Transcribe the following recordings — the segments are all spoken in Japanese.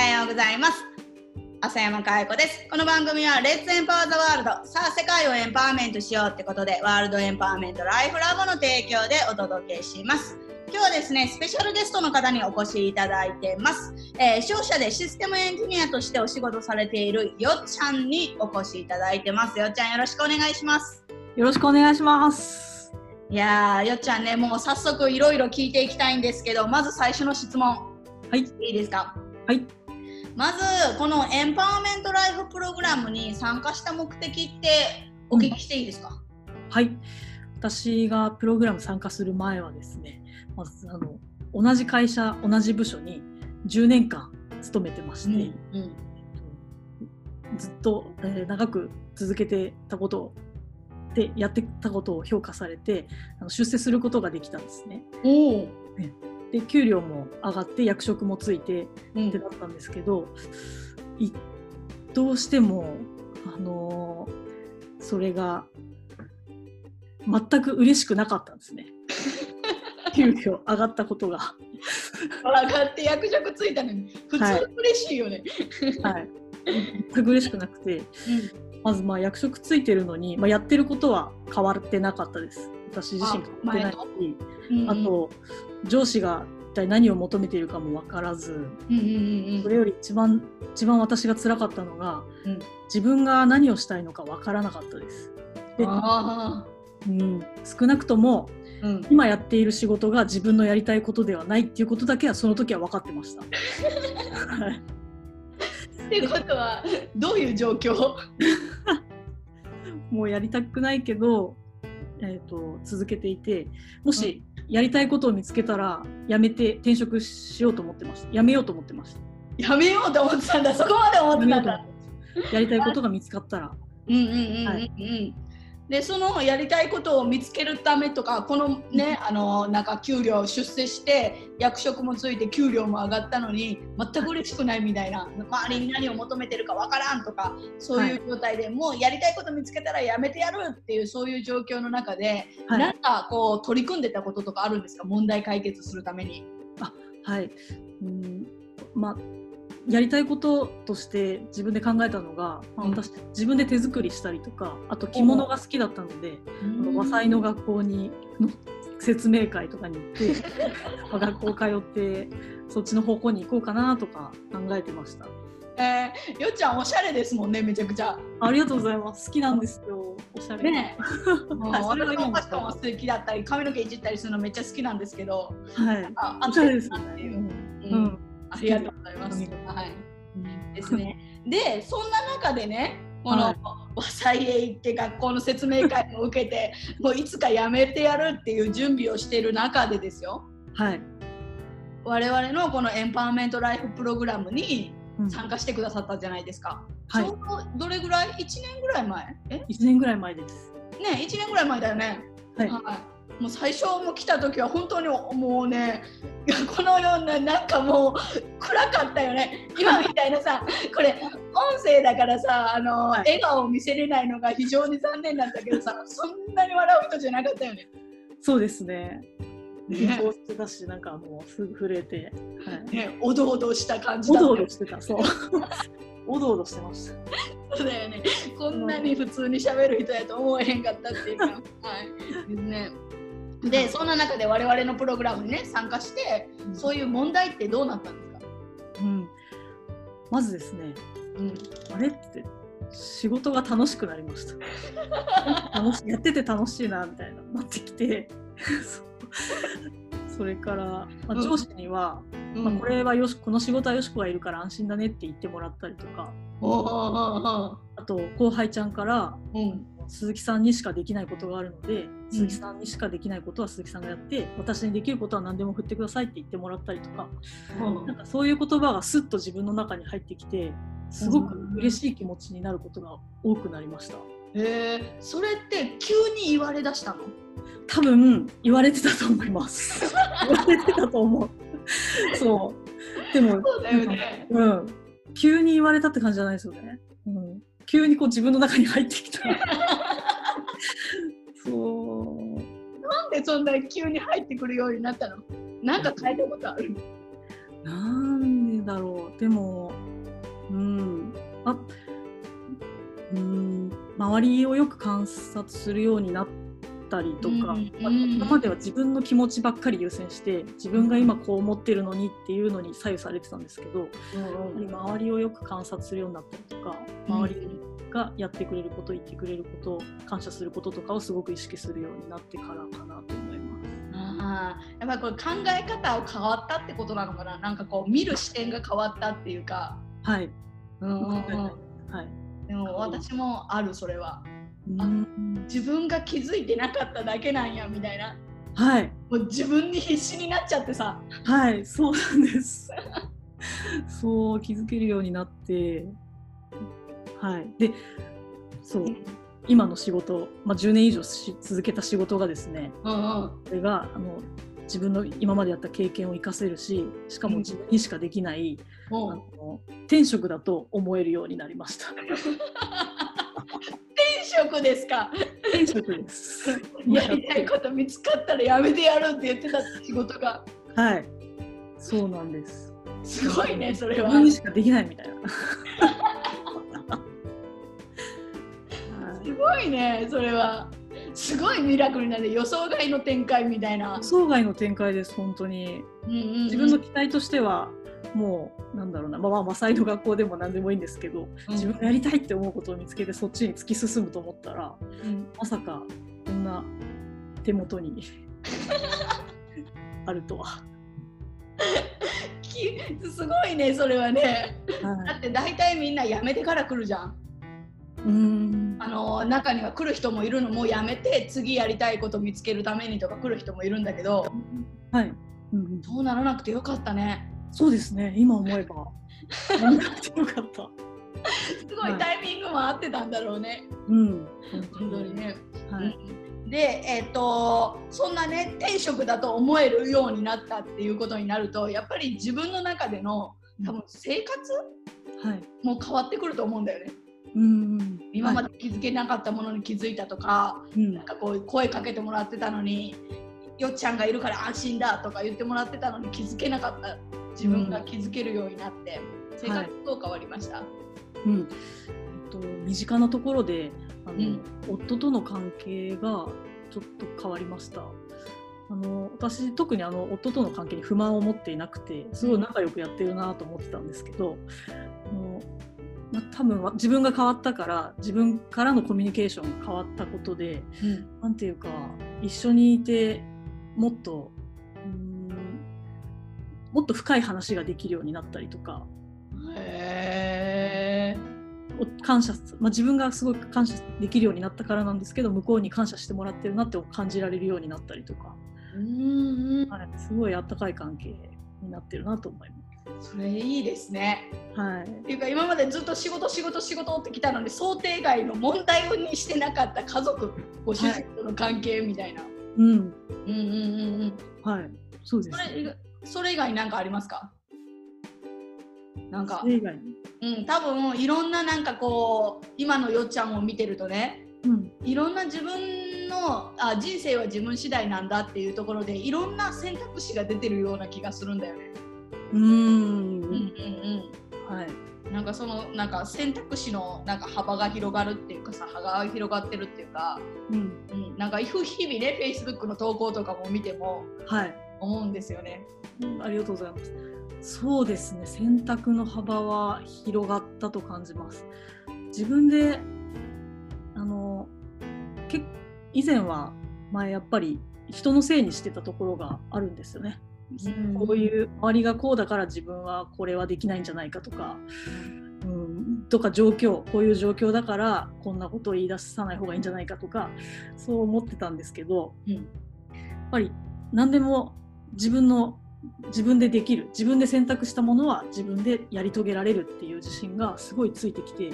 はようございます。浅山かえ子です。この番組はレッツエンパワーザワールド。さあ、世界をエンパワーメントしようってことで、ワールドエンパワーメントライフラボの提供でお届けします。今日はですね、スペシャルゲストの方にお越しいただいてます。えー、商社でシステムエンジニアとしてお仕事されているよっちゃんにお越しいただいてます。よっちゃんよろしくお願いします。よろしくお願いします。いやー、よっちゃんね、もう早速いろいろ聞いていきたいんですけど、まず最初の質問。はい。いいですか？はい。まずこのエンパワーメントライフプログラムに参加した目的ってお聞きしていいですか、はい。私がプログラム参加する前はですね、まずあの同じ会社、同じ部署に10年間勤めてまして、うんずっと、えー長く続けてたことでやってたことを評価されてあの出世することができたんですね。おお、で給料も上がって役職もついてうんってなったんですけど、いどうしても、あのーそれが全く嬉しくなかったんですね。給料上がったことが。上がって役職ついたのに普通はい嬉しいよね、はい、全く嬉しくなくてまずまあ役職ついてるのに、まあ、やってることは変わってなかったです。私自身変わってないしあと上司が一体何を求めているかも分からずうんうんうんそれより一番一番私が辛かったのが、うん。自分が何をしたいのか分からなかったです。であうん、少なくともーうん。今やっている仕事が自分のやりたいことではないっていうことだけはその時は分かってました。はい。っていうことはどういう状況？もうやりたくないけど、えー、と続けていてもしやりたいことを見つけたらやめて転職しようと思ってましたやめようと思ってましたやめようと思ってたんだ。そこまで思ってたんだ。やりたいことが見つかったら。うんうんうんうんうん、はいでそのやりたいことを見つけるためとかこのねあのなんか給料出世して役職もついて給料も上がったのに全く嬉しくないみたいな周りに何を求めてるかわからんとかそういう状態で、もうやりたいこと見つけたらやめてやるっていうそういう状況の中で、はい。なんかこう取り組んでたこととかあるんですか？問題解決するために。はい。うんまあやりたいこととして自分で考えたのが、まあうん私自分で手作りしたりとかあと着物が好きだったので、和裁の学校にの説明会とかに行ってまあ 学校通ってそっちの方向に行こうかなとか考えてました。えー、よっちゃんおしゃれですもんねめちゃくちゃ。ありがとうございます。好きなんですよ。おしゃれ。ね それ私はいいんですもファッションも素敵だったり髪の毛いじったりするのめっちゃ好きなんですけどはい。ああおしゃれですよね。う、うん。ううんん。ありがとうございます。はい、ですね。でそんな中でねこの、はい和裁へ行って学校の説明会も受けてもういつか辞めてやるっていう準備をしている中でですよはい。我々のこのエンパワーメントライフプログラムにうん参加してくださったじゃないですか。はいちょうどどれぐらい ?1 年ぐらい前？え？一年ぐらい前です。ね1年ぐらい前だよね。はい。もう最初も来た時は本当にもうね このようななんかもう暗かったよね今みたいなさ これ音声だからさあの、はい笑顔を見せれないのが非常に残念なんだけどさ そんなに笑う人じゃなかったよね。そうですね。ねしてたし、なんかもうすぐ震えて。はい。ねおどおどした感じおだったどおどしてた。そう。おどおどしてました。そうだよねこんなに普通に喋る人やと思えへんかったっていうかはいですね。でそんな中で我々のプログラムにね参加してそういう問題ってどうなったんですか、うん。まずですね。うん。あれって仕事が楽しくなりました。楽しやってて楽しいなみたいななってきて。それから、まあ、うん。上司には、うん。まあ、これはよしこの仕事はよしこがいるから安心だねって言ってもらったりとか。あと後輩ちゃんからうん鈴木さんにしかできないことがあるので、ん。鈴木さんにしかできないことは鈴木さんがやって私にできることは何でも振ってくださいって言ってもらったりとかなんかそういう言葉がスッと自分の中に入ってきてすごく嬉しい気持ちになることが多くなりました。へえそれって急に言われだしたの？多分言われてたと思います。言われてたと思う。そう。でもそうだよね。うん。急に言われたって感じじゃないですよね、うん、急にこう自分の中に入ってきた。そう。なんでそんな急に入ってくるようになったの？なんか変えたことある？なんでだろう。でもうん。あうん。周りをよく観察するようになったりとか、うんま今までは自分の気持ちばっかり優先して自分が今こう思ってるのにっていうのに左右されてたんですけどやっぱり周りをよく観察するようになったりとか周りがやってくれること言ってくれること感謝することとかをすごく意識するようになってからかなと思います。あーやっぱりこれ考え方を変わったってことなのかな？なんかこう見る視点が変わったっていうか、はい、うんうんうん。はい。でも私もあるそれは。うん自分が気づいてなかっただけなんやみたいな。はい。もう自分に必死になっちゃってさ。はい、そうなんです。そう気づけるようになって、はい。で、そう。今の仕事、まあ10年以上し続けた仕事がですね、うんうん。それがあの自分の今までやった経験を生かせるし、しかも自分にしかできない、あもうの転職だと思えるようになりました。転職ですか？転職です。やりたいこと見つかったらやめてやるって言ってた仕事がはい。そうなんです。すごいねそれは自分にしかできないみたいな。は いすごいねそれはすごいミラクルなんで予想外の展開みたいな。予想外の展開です本当に。うんうんうん。自分の期待としてはもうなんだろうな。まあまあマサイの学校でも何でもいいんですけどうん。自分がやりたいって思うことを見つけてそっちに突き進むと思ったらうん。まさかこんな手元に あるとは。きすごいねそれはね。だはって大体みんな辞めてから来るじゃん。い、うーん。あの中には来る人もいるのもやめて次やりたいこと見つけるためにとか来る人もいるんだけどはい、うんうん、そうならなくてよかったね。そうですね。今思えば。や んなくてよかった。すごいタイミングも合ってたんだろうね。うん。本当にね、はい。うん。でえっ、とそんなね転職だと思えるようになったっていうことになるとやっぱり自分の中での多分生活はい。も変わってくると思うんだよねうんうん。今まはで気づけなかったものに気づいたとか、いうん。なんかこう声かけてもらってたのによっちゃんがいるから安心だとか言ってもらってたのに気づけなかった。自分が気づけるようになって、生活どう変わりました、うん。えっと、身近なところであの、うん。夫との関係がちょっと変わりました。あの私特にあの夫との関係に不満を持っていなくてすごい仲良くやってるなと思ってたんですけど、ま多分は自分が変わったから自分からのコミュニケーションが変わったことでなんていうか一緒にいてもっともっと深い話ができるようになったりとかへ感謝、まあ、自分がすごく感謝できるようになったからなんですけど向こうに感謝してもらってるなって感じられるようになったりとか、うんはい、すごいあったかい関係になってるなと思いまそれいいですね。す。はい。っていうか今までずっと仕事仕事仕事ってきたのに想定外の問題にしてなかった家族ご主人との関係みたいな、うん。うんうんうんうんはい、そうですね。それ以外何かありますか？なんか。それ以外に、うん多分いろんななんかこう今のよっちゃんを見てるとねうん。いろんな自分のあ人生は自分次第なんだっていうところでいろんな選択肢が出てるような気がするんだよね。うーんうんうんはいうん、なんかそのなんか選択肢のなんか幅が広がるっていうかさ幅が広がってるっていうか、うんうん、なんか日々ね Facebook の投稿とかも見てもはい、思うんですよね。うんありがとうございます。そうですね選択の幅は広がったと感じます。自分であのけ以前は前やっぱり人のせいにしてたところがあるんですよね。こういう周りがこうだから自分はこれはできないんじゃないかとか、うん、とか状況こういう状況だからこんなことを言い出さない方がいいんじゃないかとかそう思ってたんですけど、うんやっぱり何でも自分の自分でできる自分で選択したものは自分でやり遂げられるっていう自信がすごいついてきて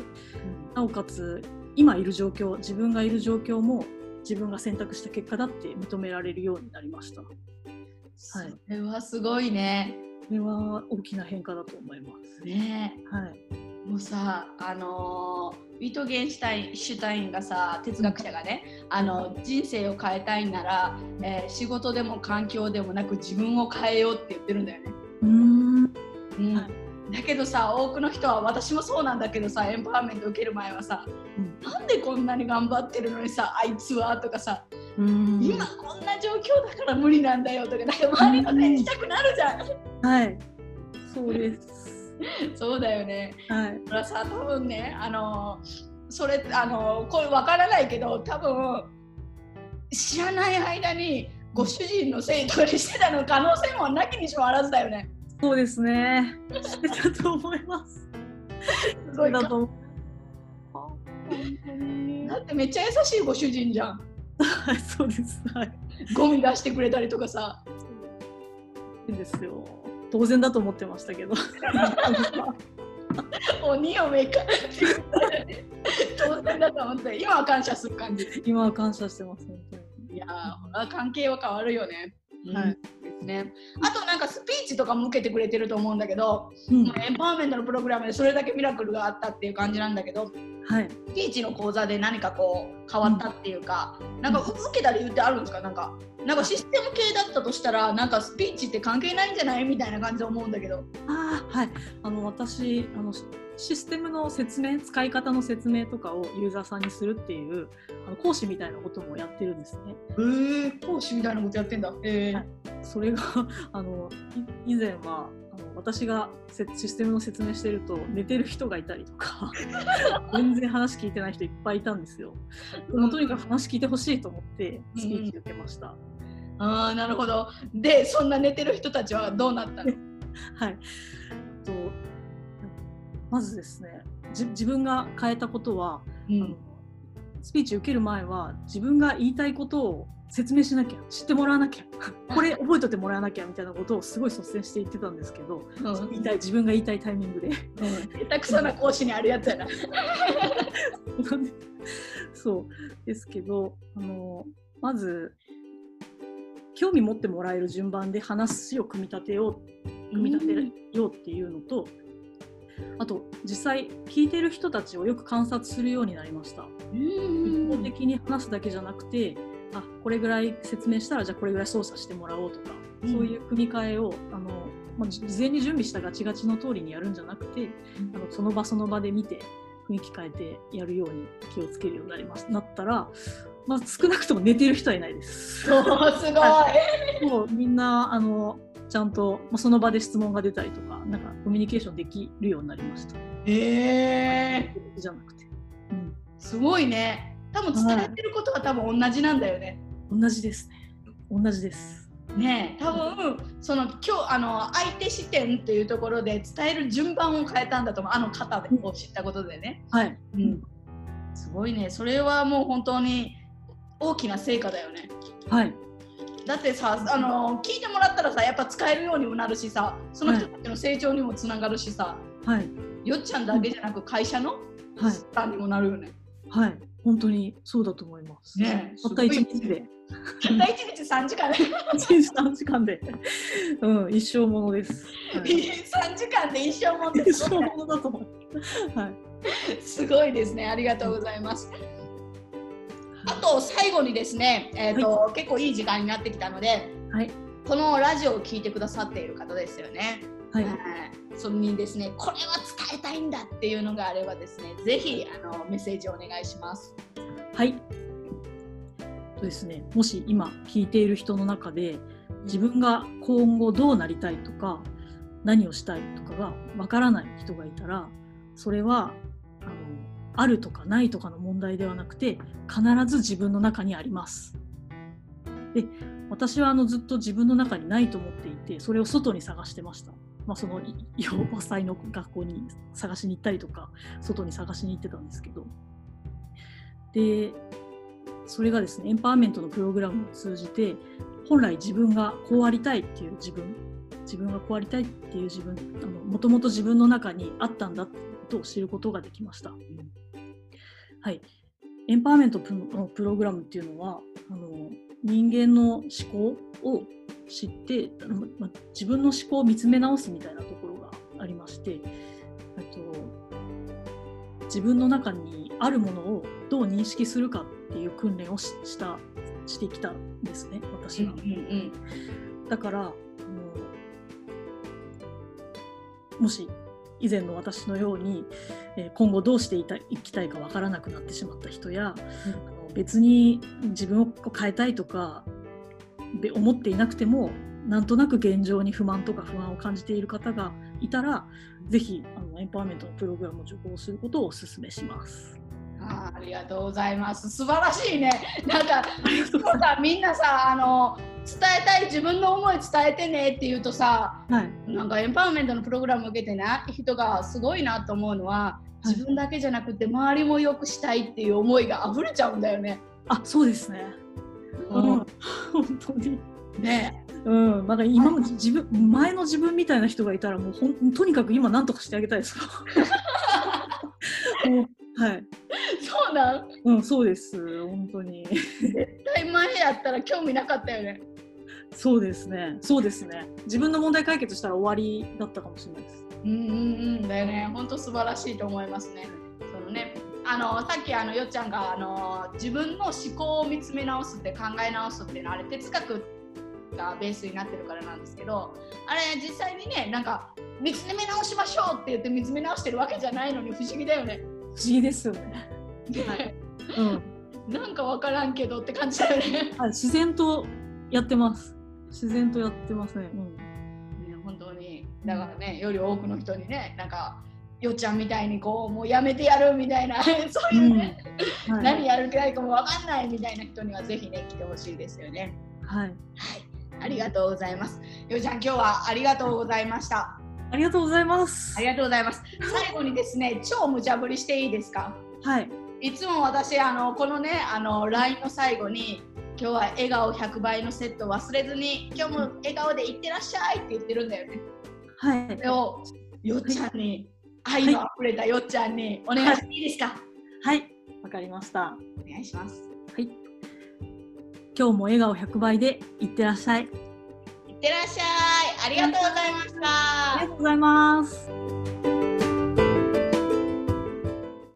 なおかつ今いる状況自分がいる状況も自分が選択した結果だって認められるようになりました。それはすごいね。これは大きな変化だと思います。ねはい。もうさあのーウィトゲンシュタインシュタインがさ哲学者がねあの人生を変えたいなら、えー仕事でも環境でもなく自分を変えようって言ってるんだよね。うーん。うんはいだけどさ多くの人は私もそうなんだけどさエンパワーメント受ける前はさ、うんなんでこんなに頑張ってるのにさあいつはとかさ、うん今こんな状況だから無理なんだよとかなんか周りのせいにしたくなるじゃん、はい。そうです。そうだよね。はい。らさ多分ねあのそれあのこれわからないけど多分知らない間にご主人のせいとかにしてたの可能性もなきにしもあらずだよね。そうですね。してたと思います。すごい。かだと思う。だってめっちゃ優しいご主人じゃん。はいそうです。はい。ゴミ出してくれたりとかさ。いいんですよ。当然だと思ってましたけど。鬼をめか当然だと思って。今は感謝する感じ。今は感謝してます本当に。いやー関係は変わるよね。はいですね。あとなんかスピーチとかも受けてくれてると思うんだけど、うん。エンパワーメントのプログラムでそれだけミラクルがあったっていう感じなんだけど、はい。スピーチの講座で何かこう変わったっていうか、なんかう受けた理由ってあるんですか？なんかなんかシステム系だったとしたらなんかスピーチって関係ないんじゃない？みたいな感じで思うんだけど。あーはい。あの私あのシシステムの説明使い方の説明とかをユーザーさんにするっていうあの講師みたいなこともやってるんですね。へえ講師みたいなことやってんだ。へえはいそれが あのい以前はあの私がせシステムの説明してると寝てる人がいたりとか 全然話聞いてない人いっぱいいたんですよ。もうとにかく話聞いてほしいと思ってスピーチ受けました。ああなるほど。でそんな寝てる人たちはどうなったの？はい。とまずですねじ自分が変えたことは、うあのスピーチ受ける前は自分が言いたいことを説明しなきゃ知ってもらわなきゃ これ覚えといてもらわなきゃみたいなことをすごい率先して言ってたんですけどうん。言いたい自分が言いたいタイミングで。下手くそな講師にあるやつやな。そう。ですけどあのまず興味持ってもらえる順番で話を組み立てよう組み立てようっていうのと、あと実際聞いてる人たちをよく観察するようになりました。一方的に話すだけじゃなくてあこれぐらい説明したらじゃあこれぐらい操作してもらおうとか、うんそういう組み替えをあの、まあ、じ事前に準備したガチガチの通りにやるんじゃなくて、あのその場その場で見て雰囲気変えてやるように気をつけるようになりますなったら、まあ、少なくとも寝てる人はいないです。おーすごい。もうみんなあのちゃんと、まあ、その場で質問が出たりとかなんかコミュニケーションできるようになりました。えー、じゃなくて、うん、すごいね。多分伝えてることは多分同じなんだよね。同じですね。同じです。ねえ多分その今日あの相手視点っていうところで伝える順番を変えたんだと思うあの方でを知ったことでね、はい。うん、すごいねそれはもう本当に大きな成果だよねはい。だってさあの聞いてもらったらさやっぱ使えるようにもなるしさその人たちの成長にもつながるしさ、はい。よっちゃんだけじゃなく会社のはい。負担にもなるよね。はい。本当にそうだと思います。ねえたった一日で。たった1日3時間一日3時間で。うん、一生ものです。はい、3時間で一生もんで一生ものだと思う。はい。すごいですねありがとうございます。あと最後にですね、えーと結構いい時間になってきたのではい。このラジオを聞いてくださっている方ですよね。はい。はいそれにですねこれは伝えたいんだっていうのがあればですねぜひあのメッセージをお願いします。はい。とですね、もし今聞いている人の中で自分が今後どうなりたいとか何をしたいとかがわからない人がいたらそれはあるとかないとかの問題ではなくて必ず自分の中にあります。で私はあのずっと自分の中にないと思っていてそれを外に探してました。まあ、その養護祭の学校に探しに行ったりとか外に探しに行ってたんですけどでそれがですねエンパワーメントのプログラムを通じて本来自分がこうありたいっていう自分自分がこうありたいっていう自分もともと自分の中にあったんだってことを知ることができました。はい、エンパワーメントのプログラムっていうのはあの人間の思考を知ってあのま自分の思考を見つめ直すみたいなところがありましてえっと自分の中にあるものをどう認識するかっていう訓練をししたしてきたんですね私は。うんだからもし以前の私のように、えー今後どうしていたいきたいかわからなくなってしまった人や、あの別に自分を変えたいとかで思っていなくてもなんとなく現状に不満とか不安を感じている方がいたらぜひあのエンパワーメントのプログラムを受講することをお勧めします。あーありがとうございます。素晴らしいね。なんか、みんなさ、あの、伝えたい自分の思い伝えてねって言うとさ、はい、なんかエンパワーメントのプログラムを受けてな人がすごいなと思うのは、はい自分だけじゃなくて周りも良くしたいっていう思いが溢れちゃうんだよね。あそうですね。うん、本当に。ねうん、なんか今の自分、前の自分みたいな人がいたらもうほんとにかく今何とかしてあげたいです。もうはい、そうなん？うん、そうです本当に。絶対前やったら興味なかったよね。そうですね。そうですね。自分の問題解決したら終わりだったかもしれないです。うんうんうんだよね。本当素晴らしいと思いますね。そのねあのさっきあのよっちゃんがあの自分の思考を見つめ直すって考え直すっていうのはあれ哲学がベースになってるからなんですけどあれ実際にねなんか見つめ直しましょうって言って見つめ直してるわけじゃないのに不思議だよね。不思議ですよね。はい。うん。なんかわからんけどって感じだよね。はい、自然とやってます。自然とやってますね。うん。ね本当にだからねより多くの人にねなんかよっちゃんみたいにこうもうやめてやるみたいな そういうね、はい、何やるかいかもわかんないみたいな人にはぜひね来てほしいですよね。はい。はい、ありがとうございます。よっちゃん今日はありがとうございました。ありがとうございますあ。りがとうございます。最後にですね超無茶ぶりしていいですか？はい。いつも私あのこのねあの LINE の最後に今日は笑顔100倍のセット忘れずに今日も笑顔でいってらっしゃいって言ってるんだよね。はいそ。れをよっちゃんに愛のあふれたよっちゃんにお願いしていいですか、はい。わかりました。お願いします。はい。今日も笑顔100倍でいってらっしゃい。いってらっしゃい。ありがとうございました。ありがとうございます。